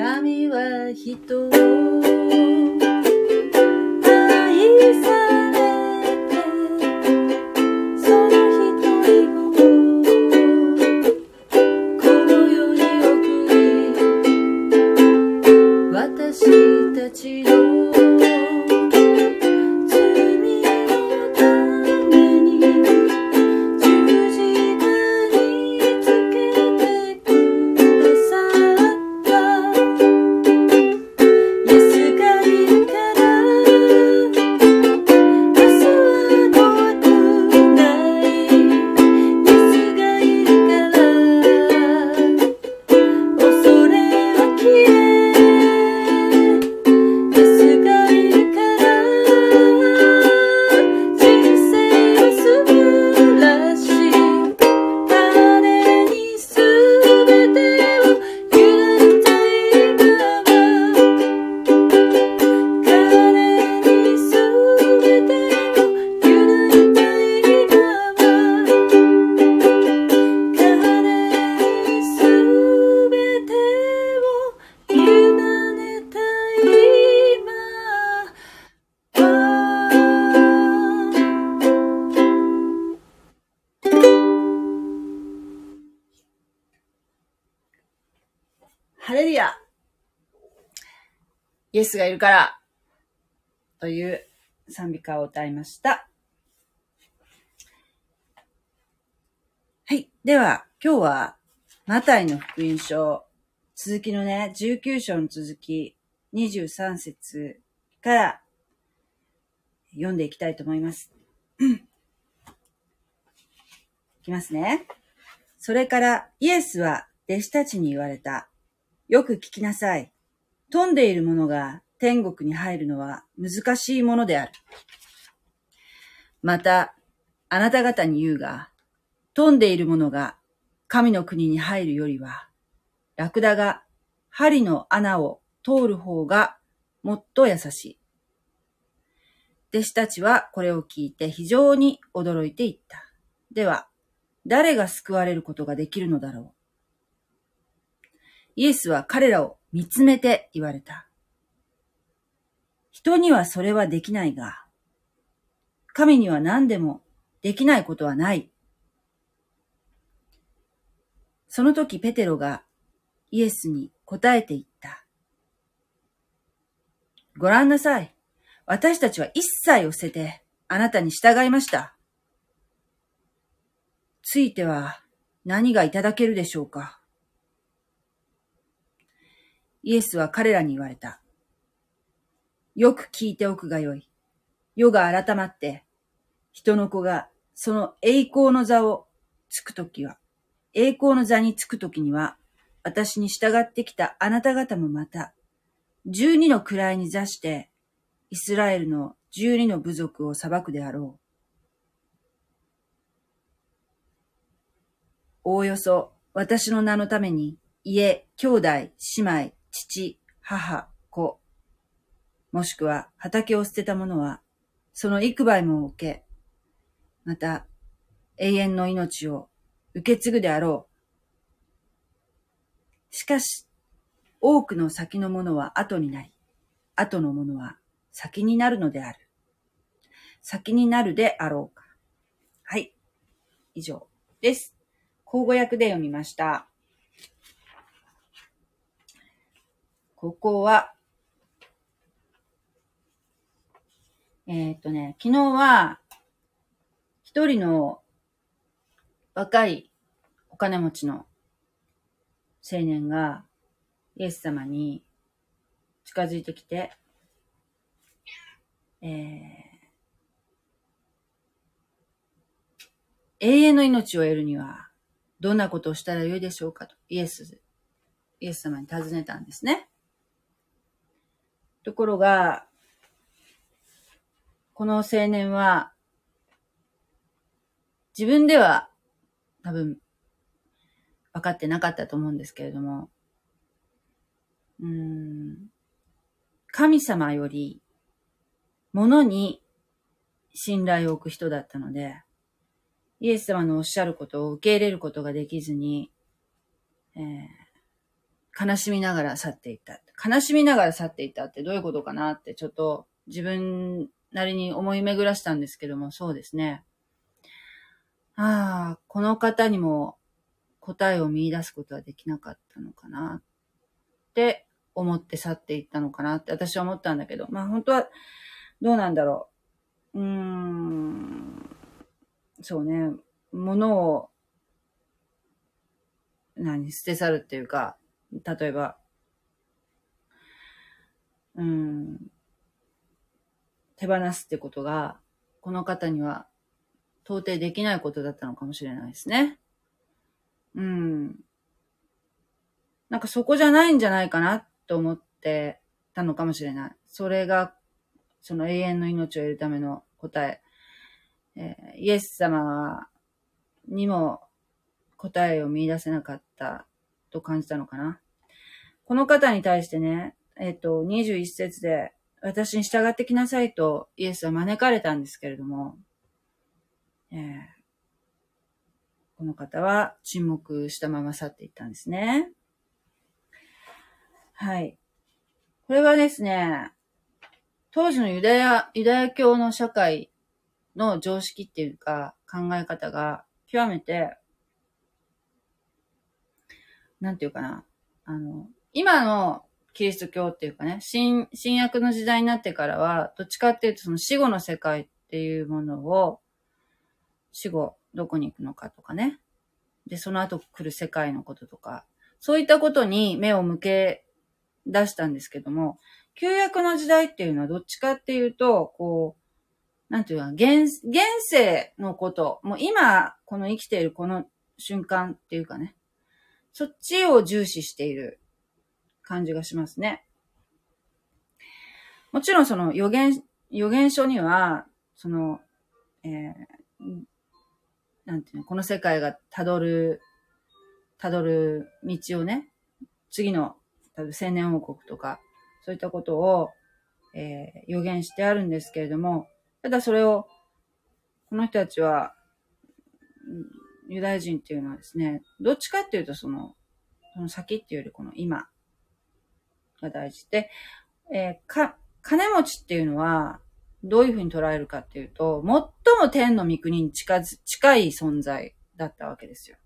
神は人。をイエスがいるからという賛美歌を歌いました。はい。では、今日は、マタイの福音書、続きのね、19章の続き、23節から読んでいきたいと思います。いきますね。それから、イエスは弟子たちに言われた。よく聞きなさい。飛んでいる者が天国に入るのは難しいものである。また、あなた方に言うが、飛んでいる者が神の国に入るよりは、ラクダが針の穴を通る方がもっと優しい。弟子たちはこれを聞いて非常に驚いていった。では、誰が救われることができるのだろうイエスは彼らを見つめて言われた。人にはそれはできないが、神には何でもできないことはない。その時ペテロがイエスに答えて言った。ご覧なさい。私たちは一切を捨ててあなたに従いました。ついては何がいただけるでしょうかイエスは彼らに言われた。よく聞いておくがよい。世が改まって、人の子がその栄光の座をつくときは、栄光の座につくときには、私に従ってきたあなた方もまた、十二の位に座して、イスラエルの十二の部族を裁くであろう。おおよそ私の名のために家、兄弟、姉妹、父、母、子、もしくは畑を捨てた者は、その幾倍も受け、また永遠の命を受け継ぐであろう。しかし、多くの先のものは後になり、後のものは先になるのである。先になるであろうか。はい。以上です。口語訳で読みました。ここは、えーっとね、昨日は、一人の若いお金持ちの青年が、イエス様に近づいてきて、えー永遠の命を得るには、どんなことをしたらよいでしょうかと、イエス、イエス様に尋ねたんですね。ところが、この青年は、自分では多分分かってなかったと思うんですけれども、うん、神様より物に信頼を置く人だったので、イエス様のおっしゃることを受け入れることができずに、えー悲しみながら去っていった。悲しみながら去っていったってどういうことかなってちょっと自分なりに思い巡らしたんですけども、そうですね。ああ、この方にも答えを見出すことはできなかったのかなって思って去っていったのかなって私は思ったんだけど、まあ本当はどうなんだろう。うーん、そうね、物を何、捨て去るっていうか、例えば、うん、手放すってことが、この方には到底できないことだったのかもしれないですね。うん。なんかそこじゃないんじゃないかなと思ってたのかもしれない。それが、その永遠の命を得るための答え。えー、イエス様にも答えを見出せなかったと感じたのかな。この方に対してね、えっ、ー、と、21節で、私に従ってきなさいとイエスは招かれたんですけれども、えー、この方は沈黙したまま去っていったんですね。はい。これはですね、当時のユダヤ、ユダヤ教の社会の常識っていうか考え方が極めて、なんていうかな、あの、今のキリスト教っていうかね、新、新約の時代になってからは、どっちかっていうとその死後の世界っていうものを、死後どこに行くのかとかね。で、その後来る世界のこととか、そういったことに目を向け出したんですけども、旧約の時代っていうのはどっちかっていうと、こう、なんていうか、現、現世のこと、もう今、この生きているこの瞬間っていうかね、そっちを重視している。感じがしますね。もちろんその予言、予言書には、その、えー、なんていうの、この世界が辿る、辿る道をね、次の、多分千年王国とか、そういったことを、えー、予言してあるんですけれども、ただそれを、この人たちは、ユダヤ人っていうのはですね、どっちかっていうとその、その先っていうよりこの今が大事で、えー、か、金持ちっていうのは、どういうふうに捉えるかっていうと、最も天の御国に近づ、近い存在だったわけですよ。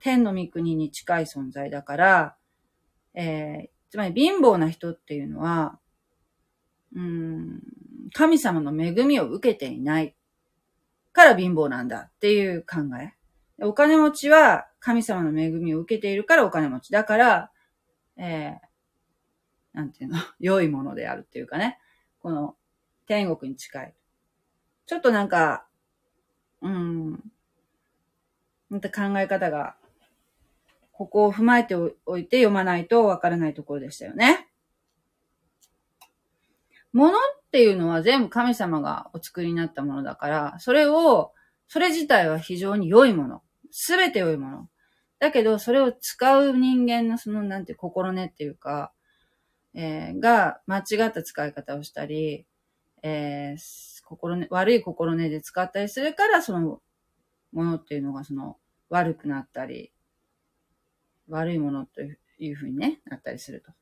天の御国に近い存在だから、えー、つまり貧乏な人っていうのは、うん、神様の恵みを受けていないから貧乏なんだっていう考え。お金持ちは神様の恵みを受けているからお金持ち。だから、えー、なんていうの、良いものであるっていうかね、この天国に近い。ちょっとなんか、うん、また考え方が、ここを踏まえておいて読まないとわからないところでしたよね。物っていうのは全部神様がお作りになったものだから、それを、それ自体は非常に良いもの。すべて良いもの。だけど、それを使う人間のその、なんて心根っていうか、えー、が間違った使い方をしたり、えー、心ね、悪い心根で使ったりするから、そのものっていうのがその悪くなったり、悪いものというふうにね、なったりすると。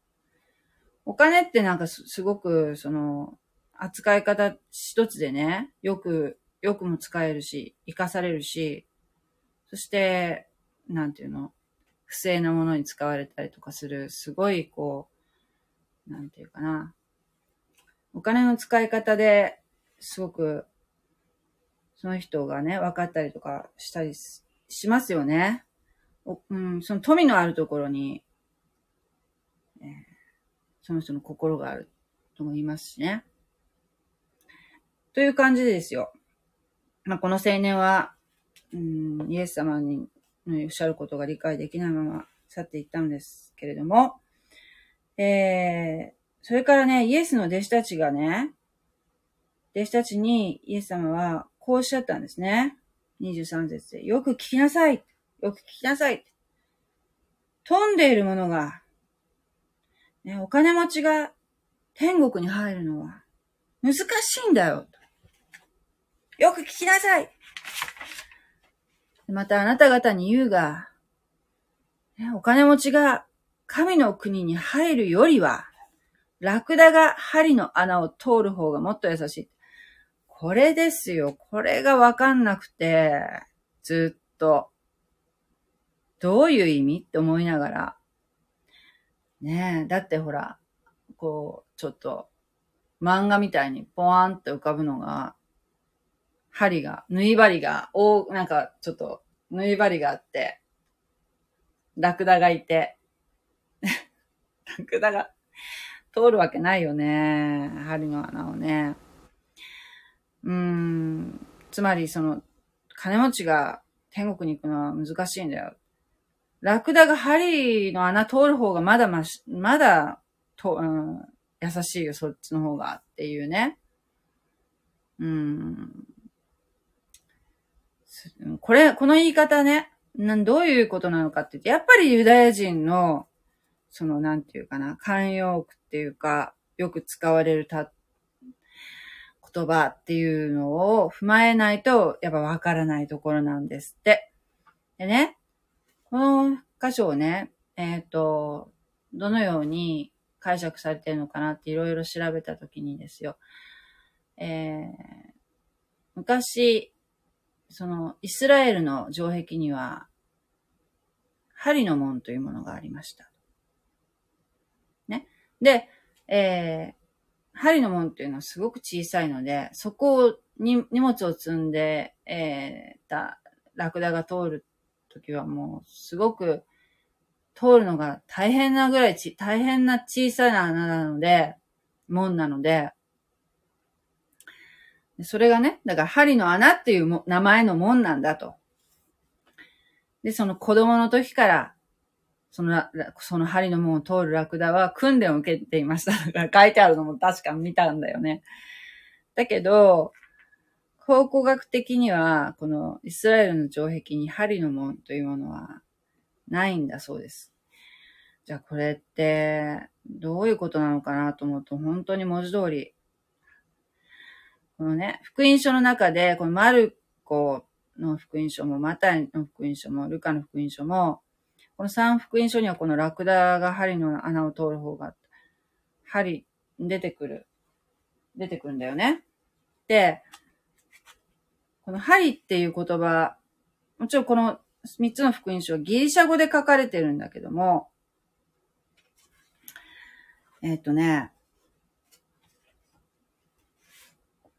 お金ってなんかすごく、その、扱い方一つでね、よく、よくも使えるし、活かされるし、そして、なんていうの、不正なものに使われたりとかする、すごいこう、なんていうかな。お金の使い方ですごく、その人がね、分かったりとかしたりしますよね。うん、その富のあるところに、えー、その人の心があるとも言いますしね。という感じですよ。まあ、この青年は、うん、イエス様におっしゃることが理解できないまま去っていったんですけれども、えー、それからね、イエスの弟子たちがね、弟子たちにイエス様はこうおっしゃったんですね。23節で。よく聞きなさい。よく聞きなさい。飛んでいるものが、ね、お金持ちが天国に入るのは難しいんだよ。よく聞きなさい。またあなた方に言うが、ね、お金持ちが神の国に入るよりは、ラクダが針の穴を通る方がもっと優しい。これですよ。これがわかんなくて、ずっと。どういう意味って思いながら。ねえ、だってほら、こう、ちょっと、漫画みたいにポワンって浮かぶのが、針が、縫い針が、おなんか、ちょっと、縫い針があって、ラクダがいて、ラクダが通るわけないよね。針の穴をね。うーん。つまり、その、金持ちが天国に行くのは難しいんだよ。ラクダが針の穴通る方がまだまし、まだ、と、うん、優しいよ、そっちの方がっていうね。うん。これ、この言い方ね、な、どういうことなのかって言って、やっぱりユダヤ人の、その、なんていうかな、慣用句っていうか、よく使われるた、言葉っていうのを踏まえないと、やっぱわからないところなんですって。でね、この箇所をね、えっ、ー、と、どのように解釈されてるのかなっていろいろ調べたときにですよ。えー、昔、その、イスラエルの城壁には、針の門というものがありました。で、えー、針の門っていうのはすごく小さいので、そこに荷物を積んで、えー、た、ラクダが通るときはもう、すごく、通るのが大変なぐらいち、大変な小さな穴なので、門なので、それがね、だから針の穴っていう名前の門なんだと。で、その子供の時から、その、その針の門を通るラクダは訓練を受けていました。だから書いてあるのも確か見たんだよね。だけど、考古学的には、このイスラエルの城壁に針の門というものはないんだそうです。じゃあこれって、どういうことなのかなと思うと、本当に文字通り、このね、福音書の中で、このマルコの福音書も、マタイの福音書も、ルカの福音書も、この三福音書にはこのラクダが針の穴を通る方が、針、出てくる。出てくるんだよね。で、この針っていう言葉、もちろんこの三つの福音書はギリシャ語で書かれてるんだけども、えっ、ー、とね、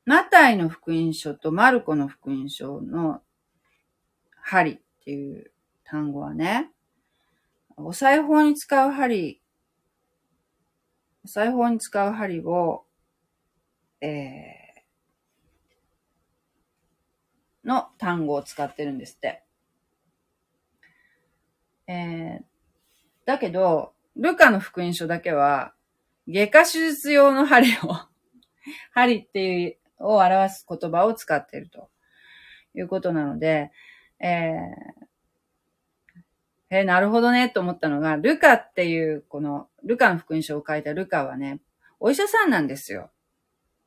マタイの福音書とマルコの福音書の針っていう単語はね、お裁縫に使う針、お裁縫に使う針を、えー、の単語を使ってるんですって。えー、だけど、ルカの福音書だけは、外科手術用の針を 針っていう、を表す言葉を使っているということなので、えー、え、なるほどねと思ったのが、ルカっていう、この、ルカの福音書を書いたルカはね、お医者さんなんですよ。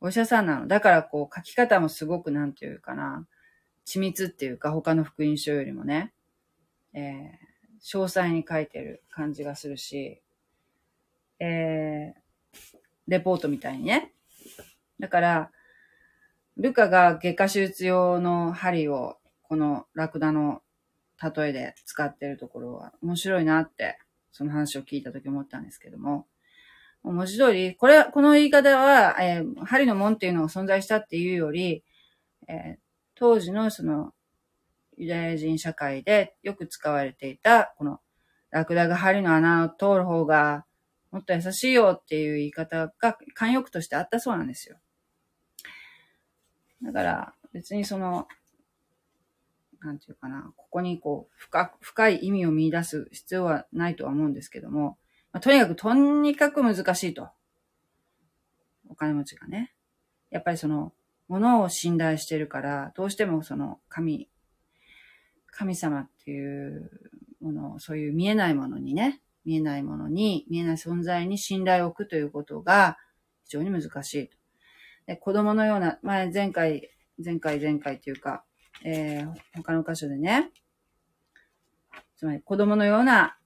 お医者さんなの。だからこう書き方もすごくなんていうかな、緻密っていうか他の福音書よりもね、えー、詳細に書いてる感じがするし、えー、レポートみたいにね。だから、ルカが外科手術用の針をこのラクダの例えで使ってるところは面白いなって、その話を聞いたとき思ったんですけども、文字通り、これ、この言い方は、えー、針の門っていうのが存在したっていうより、えー、当時のそのユダヤ人社会でよく使われていた、この、ラクダが針の穴を通る方がもっと優しいよっていう言い方が慣用句としてあったそうなんですよ。だから、別にその、なんていうかな、ここにこう、深、深い意味を見出す必要はないとは思うんですけども、まあ、とにかく、とにかく難しいと。お金持ちがね。やっぱりその、物を信頼してるから、どうしてもその、神神様っていうものを、そういう見えないものにね、見えないものに、見えない存在に信頼を置くということが非常に難しいと。で子供のような、前、前回、前回、前回というか、えー、他の箇所でね、つまり子供のような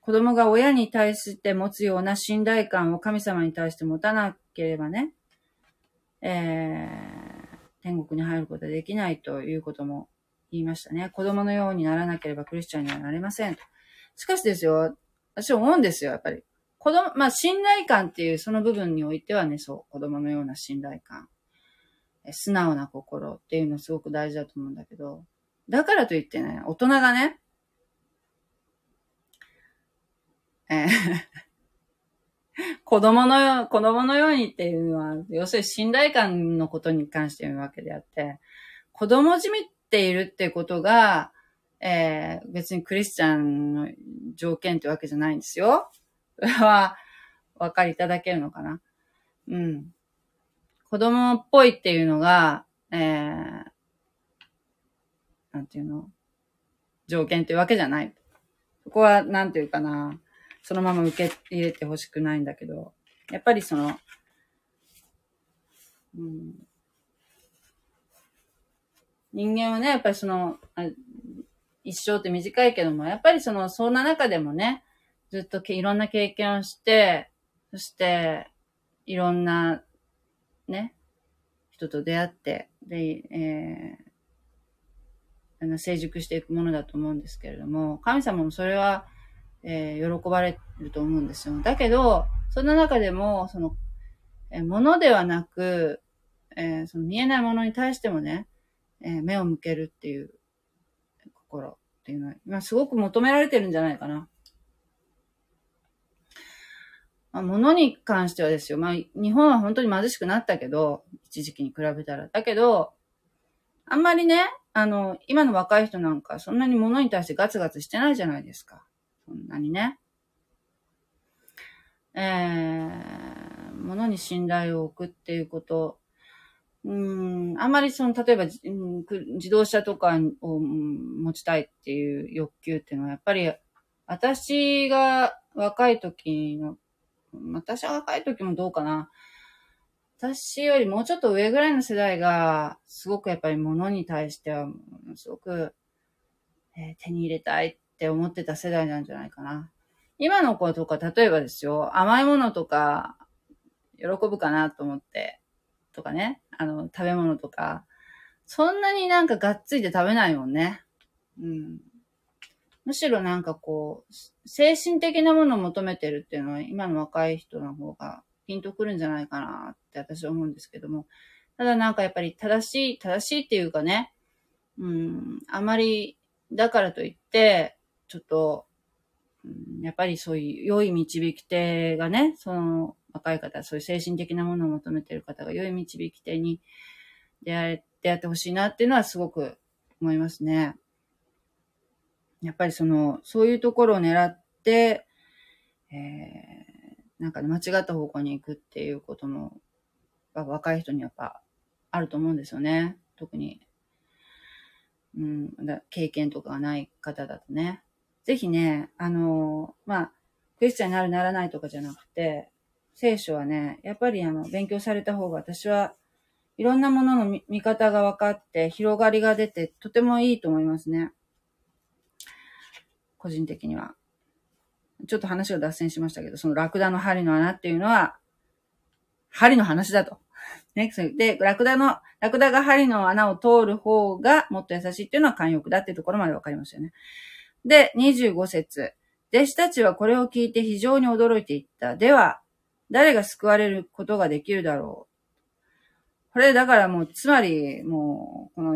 子供が親に対して持つような信頼感を神様に対して持たなければね、えー、天国に入ることはできないということも言いましたね。子供のようにならなければクリスチャンにはなれません。しかしですよ、私思うんですよ、やっぱり。子供、まあ、信頼感っていうその部分においてはね、そう、子供のような信頼感。素直な心っていうのすごく大事だと思うんだけど、だからといってね、大人がね、えー 子供のよ、子供のようにっていうのは、要するに信頼感のことに関して言うわけであって、子供じみっているってことが、えー、別にクリスチャンの条件ってわけじゃないんですよ。それは、お分かりいただけるのかな？うん。子供っぽいっていうのが、えー、なんていうの？条件っていうわけじゃない。そこは、なんていうかな。そのまま受け入れてほしくないんだけど、やっぱりその、うん、人間はね、やっぱりその、一生って短いけども、やっぱりその、そんな中でもね、ずっといろんな経験をして、そして、いろんな、ね、人と出会って、で、えー、成熟していくものだと思うんですけれども、神様もそれは、えー、喜ばれると思うんですよ。だけど、そんな中でも、その、えー、ものではなく、えー、その見えないものに対してもね、えー、目を向けるっていう心っていうのは、今すごく求められてるんじゃないかな。まあ、物に関してはですよ。まあ、日本は本当に貧しくなったけど、一時期に比べたら。だけど、あんまりね、あの、今の若い人なんか、そんなに物に対してガツガツしてないじゃないですか。そんなにね。えー、物に信頼を置くっていうこと、うん、あんまりその、例えば、自動車とかを持ちたいっていう欲求っていうのは、やっぱり、私が若い時の、私は若い時もどうかな。私よりもうちょっと上ぐらいの世代が、すごくやっぱり物に対しては、すごく、えー、手に入れたいって思ってた世代なんじゃないかな。今の子とか、例えばですよ、甘いものとか、喜ぶかなと思って、とかね、あの、食べ物とか、そんなになんかがっついて食べないもんね。うん。むしろなんかこう、精神的なものを求めてるっていうのは、今の若い人の方がピンとくるんじゃないかなって私は思うんですけども。ただなんかやっぱり正しい、正しいっていうかね、うん、あまり、だからといって、ちょっと、うん、やっぱりそういう良い導き手がね、その若い方、そういう精神的なものを求めてる方が良い導き手に出会え、出会ってほしいなっていうのはすごく思いますね。やっぱりその、そういうところを狙って、えー、なんかね、間違った方向に行くっていうことも、若い人にやっぱあると思うんですよね。特に、うん、だ経験とかがない方だとね。ぜひね、あのまあ、クリスチャンになるならないとかじゃなくて、聖書はね、やっぱりあの、勉強された方が私はいろんなものの見方が分かって広がりが出てとてもいいと思いますね。個人的には。ちょっと話が脱線しましたけど、そのラクダの針の穴っていうのは、針の話だと。ね。で、ラクダの、ラクダが針の穴を通る方がもっと優しいっていうのは慣用句だっていうところまで分かりましたよね。で、25節。弟子たちはこれを聞いて非常に驚いていった。では、誰が救われることができるだろう。これだからもう、つまり、もう、この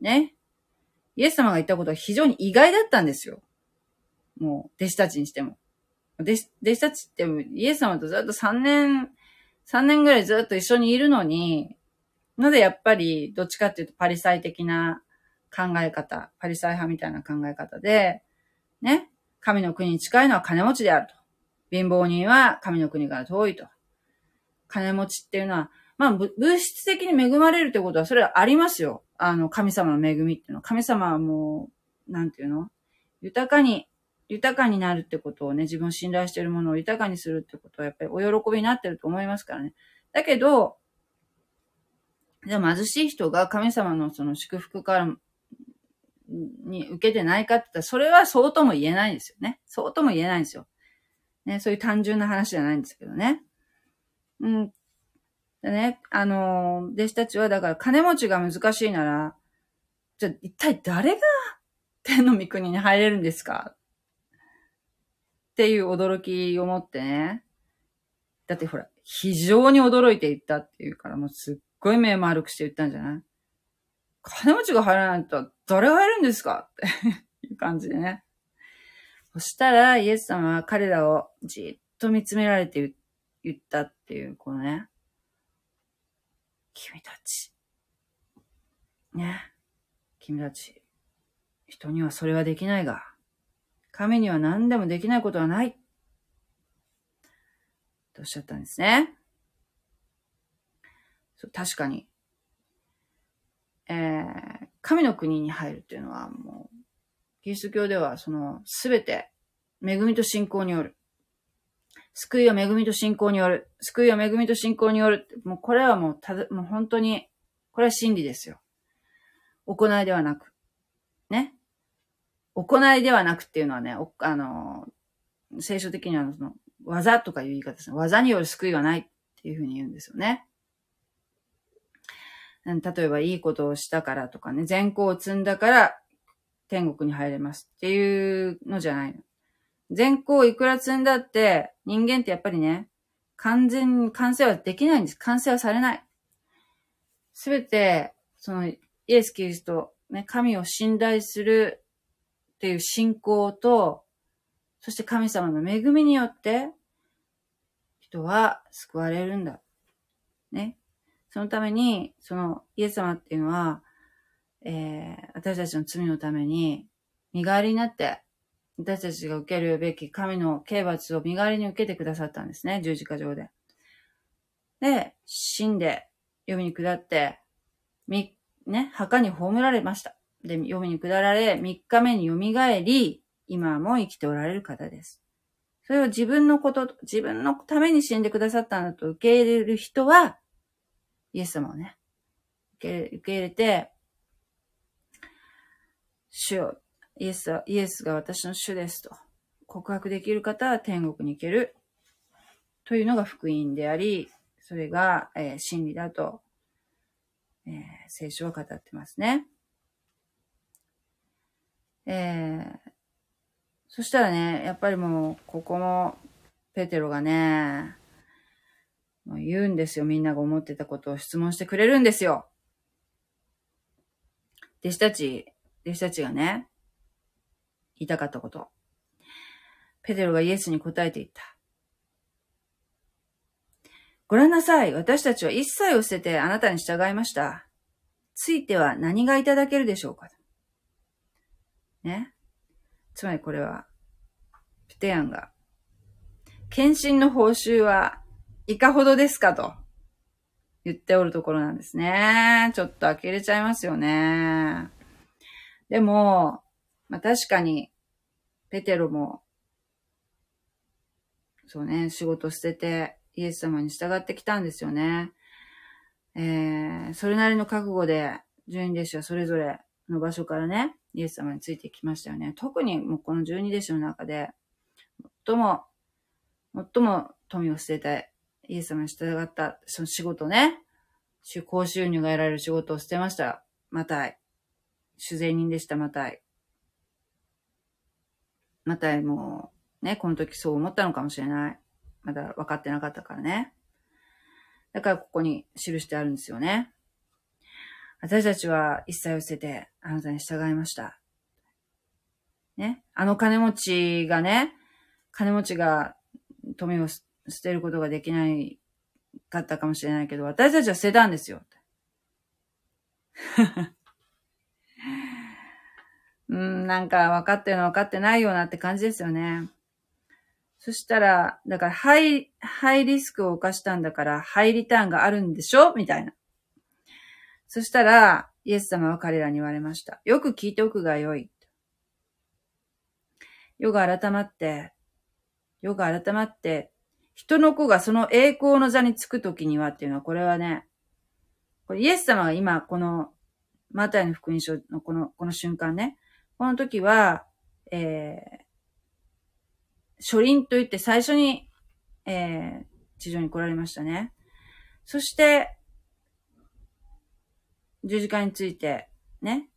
ね、イエス様が言ったことは非常に意外だったんですよ。もう、弟子たちにしても。弟子弟子たちってイエス様とずっと3年、3年ぐらいずっと一緒にいるのに、なぜやっぱり、どっちかっていうとパリサイ的な考え方、パリサイ派みたいな考え方で、ね。神の国に近いのは金持ちであると。貧乏人は神の国から遠いと。金持ちっていうのは、まあ、物質的に恵まれるってことは、それはありますよ。あの、神様の恵みっていうのは。神様はもう、なんていうの？豊かに、豊かになるってことをね、自分を信頼しているものを豊かにするってことは、やっぱりお喜びになってると思いますからね。だけど、じゃあ貧しい人が神様のその祝福からに受けてないかって言ったら、それはそうとも言えないんですよね。そうとも言えないんですよ。ね、そういう単純な話じゃないんですけどね。うん。でね、あの、弟子たちはだから金持ちが難しいなら、じゃあ一体誰が天の御国に入れるんですか？っていう驚きを持ってね。だってほら、非常に驚いていったっていうから、もうすっごい目丸くして言ったんじゃない？金持ちが入らないと誰が入るんですかっていう感じでね。そしたら、イエス様は彼らをじっと見つめられて言ったっていう、このね。君たち。ね。君たち。人にはそれはできないが、神には何でもできないことはない。とおっしゃったんですね。そう確かに。えー、神の国に入るっていうのはもう、キリスト教ではその、すべて、恵みと信仰による。救いは恵みと信仰による。救いは恵みと信仰による。もうこれはもうただ、もう本当に、これは真理ですよ。行いではなく。行いではなくっていうのはね、あの、聖書的にはその、技とかいう言い方ですね。技による救いはないっていうふうに言うんですよね。例えばいいことをしたからとかね、善行を積んだから天国に入れますっていうのじゃないの。善行をいくら積んだって、人間ってやっぱりね、完全に完成はできないんです。完成はされない。すべて、その、イエス・キリスト、ね、神を信頼するっていう信仰と、そして神様の恵みによって、人は救われるんだ。ね。そのために、そのイエス様っていうのは、えー、私たちの罪のために、身代わりになって、私たちが受けるべき神の刑罰を身代わりに受けてくださったんですね、十字架上で。で、死んで、読みに下って、み、ね、墓に葬られました。で、読みに下られ、三日目に蘇り、今も生きておられる方です。それを自分のこと、自分のために死んでくださったんだと受け入れる人は、イエス様をね、受け受け入れて、主よ、イエスは、イエスが私の主ですと告白できる方は天国に行けるというのが福音であり、それが、えー、真理だと、えー、聖書は語ってますね。えー、そしたらね、やっぱりもう、ここも、ペテロがね、もう言うんですよ。みんなが思ってたことを質問してくれるんですよ。弟子たち、弟子たちがね、言いたかったこと。ペテロがイエスに答えていった。ご覧なさい。私たちは一切を捨ててあなたに従いました。ついては何がいただけるでしょうかね。つまりこれは、プテヤンが、献身の報酬はいかほどですかと言っておるところなんですね。ちょっと呆れちゃいますよね。でも、まあ確かに、ペテロも、そうね、仕事捨ててイエス様に従ってきたんですよね。えー、それなりの覚悟で、十二弟子はそれぞれの場所からね、イエス様についてきましたよね。特にもうこの十二弟子の中で、最も、最も富を捨ててイエス様に従った、その仕事ね、高収入が得られる仕事を捨てました。またい。主税人でした、またい。またいもう、ね、この時そう思ったのかもしれない。まだ分かってなかったからね。だからここに記してあるんですよね。私たちは一切を捨ててあなたに従いました。ね？あの金持ちがね、金持ちが富を捨てることができないかったかもしれないけど、私たちは捨てたんですよ。うん、なんか分かってるの分かってないようなって感じですよね。そしたら、だからハイ、ハイリスクを犯したんだから、ハイリターンがあるんでしょ？みたいな。そしたら、イエス様は彼らに言われました。よく聞いておくがよい。世が改まって、世が改まって、人の子がその栄光の座につくときにはっていうのは、これはね、これイエス様が今、このマタイの福音書のこの、この瞬間ね。この時は、えー、初臨と言って最初に、えー、地上に来られましたね。そして、十字架について、ね。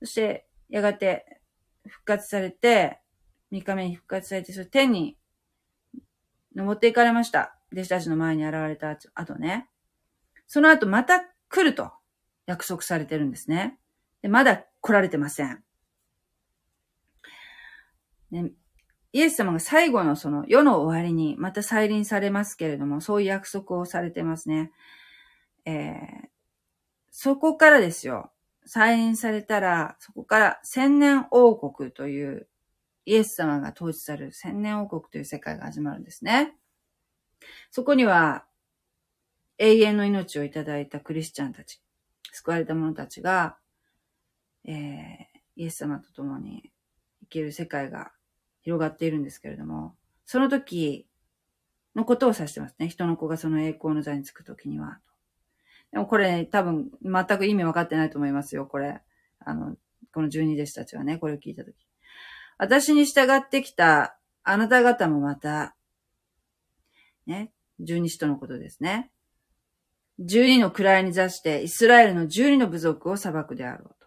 そして、やがて復活されて、三日目に復活されて、それ天に登っていかれました。弟子たちの前に現れた後ね。その後また来ると約束されてるんですね。でまだ来られてません。ね、イエス様が最後のその世の終わりにまた再臨されますけれども、そういう約束をされてますね。えー、そこからですよ。再臨されたら、そこから千年王国というイエス様が統治される千年王国という世界が始まるんですね。そこには永遠の命をいただいたクリスチャンたち、救われた者たちが、えー、イエス様と共に生きる世界が広がっているんですけれども、その時のことを指してますね。人の子がその栄光の座につく時には。でもこれ、ね、多分全く意味分かってないと思いますよ、これ。あの、この十二弟子たちはね、これを聞いた時。私に従ってきたあなた方もまた、ね、十二使徒のことですね。十二の位に座してイスラエルの十二の部族を裁くであろうと。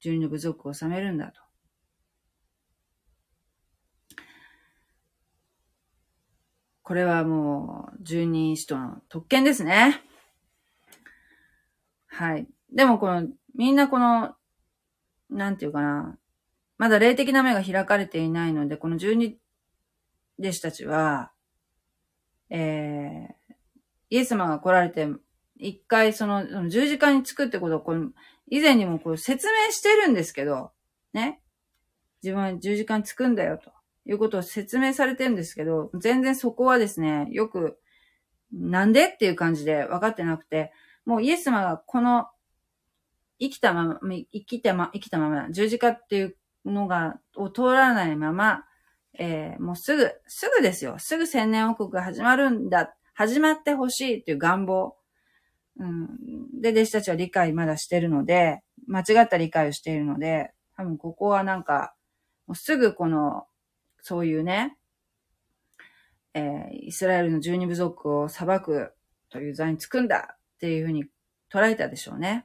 十二の部族を治めるんだと。これはもう、十二使徒の特権ですね。はい。でもこの、みんなこの、なんていうかな。まだ霊的な目が開かれていないので、この十二弟子たちは、えー、イエス様が来られて、一回その、その十字架につくってことを、この、以前にもこう説明してるんですけど、ね。自分は十字架につくんだよ、ということを説明されてるんですけど、全然そこはですね、よく、なんで？っていう感じで分かってなくて、もうイエス様がこの、生きたまま、生きたま、生きたまま、十字架っていうのが、を通らないまま、えー、もうすぐ、すぐですよ。すぐ千年王国が始まるんだ始まってほしいっていう願望。うん。で、弟子たちは理解まだしてるので、間違った理解をしているので、多分ここはなんか、もうすぐこの、そういうね、えー、イスラエルの十二部族を裁くという座につくんだっていうふうに捉えたでしょうね。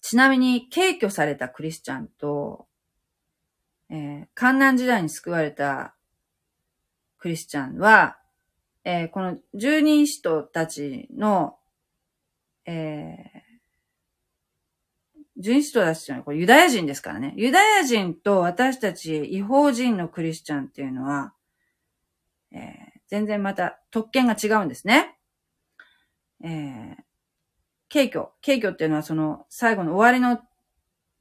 ちなみに、軽挙されたクリスチャンと、えー、観難時代に救われたクリスチャンは、えー、この十人使徒たちの、えー、十人使徒たちというのはこれユダヤ人ですからね。ユダヤ人と私たち違法人のクリスチャンっていうのは、えー、全然また特権が違うんですね。えー、軽挙。軽挙っていうのはその最後の終わりの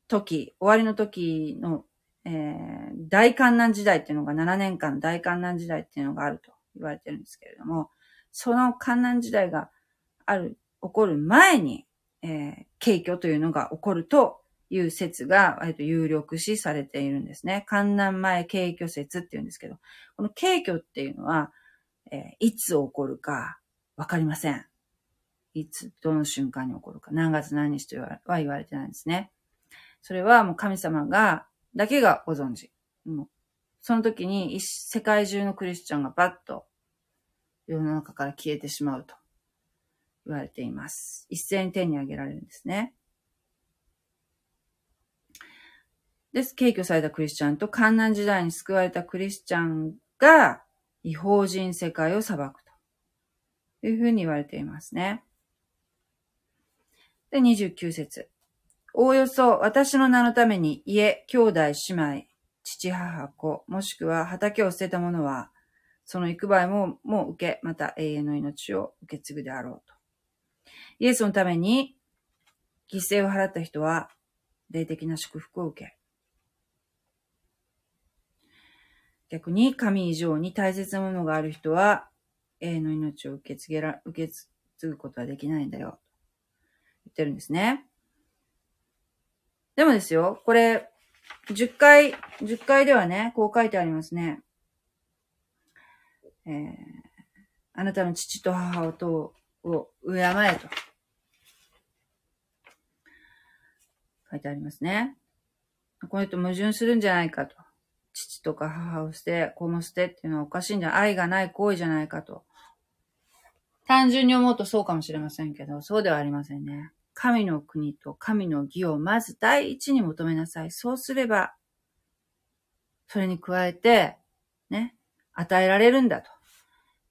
時、終わりの時の、えー、大観難時代っていうのが7年間大観難時代っていうのがあると。言われてるんですけれども、その観難時代がある、起こる前に、えー、景挙というのが起こるという説が割と有力視されているんですね。観難前景挙説っていうんですけど、この景挙っていうのは、えー、いつ起こるかわかりません。いつ、どの瞬間に起こるか、何月何日とは言われてないんですね。それはもう神様が、だけがご存知。もうその時に世界中のクリスチャンがバッと世の中から消えてしまうと言われています。一斉に手に挙げられるんですね。です。軽挙されたクリスチャンと観難時代に救われたクリスチャンが違法人世界を裁くというふうに言われていますね。で、29節。おおよそ私の名のために家、兄弟、姉妹、父、母、子、もしくは畑を捨てた者は、その行く場合も、もう受け、また永遠の命を受け継ぐであろうと。イエスのために犠牲を払った人は、霊的な祝福を受け。逆に神以上に大切なものがある人は、永遠の命を受け継げら、受け継ぐことはできないんだよ。言ってるんですね。でもですよ、これ、10回、10回ではね、こう書いてありますね。えー、あなたの父と母をとを敬えと。書いてありますね。これと矛盾するんじゃないかと。父とか母を捨て、子も捨てっていうのはおかしいんだ。愛がない行為じゃないかと。単純に思うとそうかもしれませんけど、そうではありませんね。神の国と神の義をまず第一に求めなさい。そうすれば、それに加えて、ね、与えられるんだと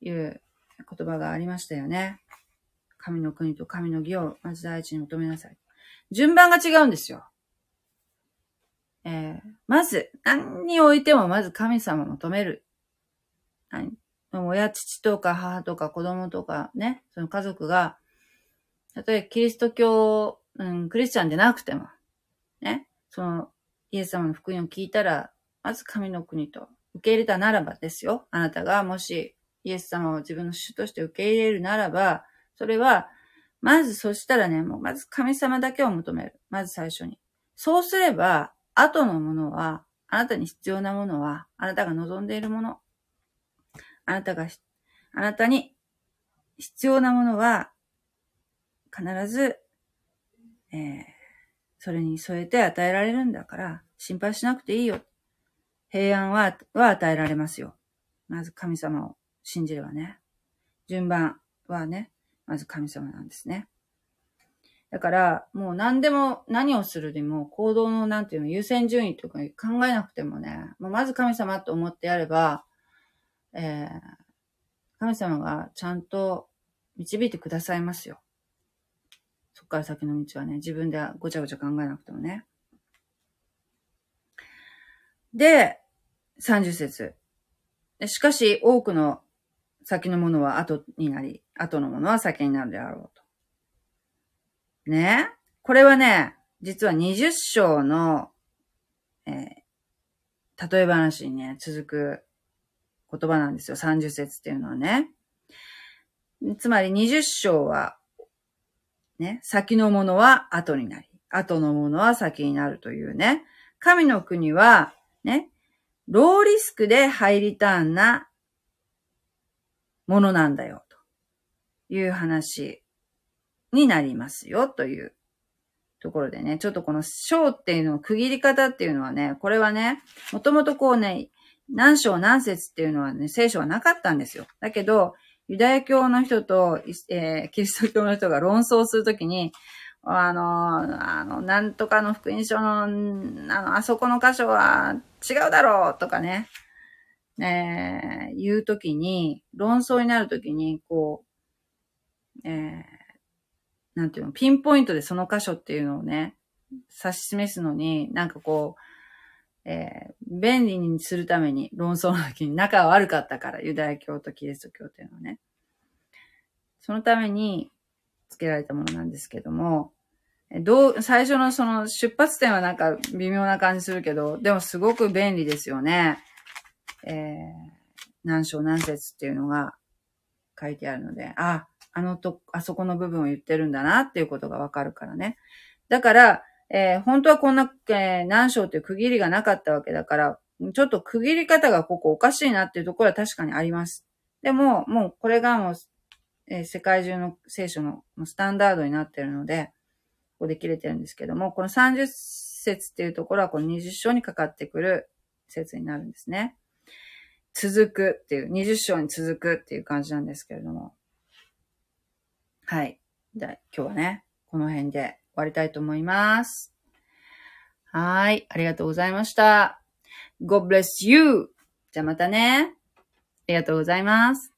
いう言葉がありましたよね。神の国と神の義をまず第一に求めなさい。順番が違うんですよ。えー、まず、何においてもまず神様を求める。何親、父とか母とか子供とかね、その家族が、たとえキリスト教、うん、クリスチャンでなくても、ね、そのイエス様の福音を聞いたら、まず神の国と受け入れたならばですよ。あなたがもしイエス様を自分の主として受け入れるならば、それは、まずそしたらね、もうまず神様だけを求める。まず最初に。そうすれば、後のものは、あなたに必要なものは、あなたが望んでいるもの。あなたが、あなたに必要なものは、必ず、えー、それに添えて与えられるんだから、心配しなくていいよ。平安は、は与えられますよ。まず神様を信じればね。順番はね、まず神様なんですね。だから、もう何でも、何をするでも、行動の、なんていうの、優先順位とか考えなくてもね、もうまず神様と思ってやれば、えー、神様がちゃんと導いてくださいますよ。そっから先の道はね、自分でごちゃごちゃ考えなくてもね。で、30節。しかし、多くの先のものは後になり、後のものは先になるであろうと。ねこれはね、実は20章の、えー、例え話にね、続く言葉なんですよ。30節っていうのはね。つまり20章は、ね、先のものは後になり、後のものは先になるというね。神の国は、ね、ローリスクでハイリターンなものなんだよ、という話になりますよ、というところでね、ちょっとこの章っていうのを区切り方っていうのはね、これはね、もともとこうね、何章何節っていうのはね、聖書はなかったんですよ。だけど、ユダヤ教の人と、えー、キリスト教の人が論争するときに、あの、あの、なんとかの福音書の、あの、あそこの箇所は違うだろうとかね、えー、言うときに、論争になるときに、こう、えー、なんていうの、ピンポイントでその箇所っていうのをね、指し示すのに、なんかこう、えー、便利にするために論争の時に仲悪かったから、ユダヤ教とキリスト教っていうのはね。そのために付けられたものなんですけども、どう、最初のその出発点はなんか微妙な感じするけど、でもすごく便利ですよね。えー、何章何節っていうのが書いてあるので、あ、あのと、あそこの部分を言ってるんだなっていうことがわかるからね。だから、えー、本当はこんな、えー、何章っていう区切りがなかったわけだから、ちょっと区切り方がここおかしいなっていうところは確かにあります。でも、もうこれがもう、えー、世界中の聖書のスタンダードになってるので、ここで切れてるんですけども、この30節っていうところはこの20章にかかってくる説になるんですね。続くっていう、20章に続くっていう感じなんですけれども。はい。じゃあ今日はね、この辺で終わりたいと思います。はい。ありがとうございました。God bless you! じゃあまたね。ありがとうございます。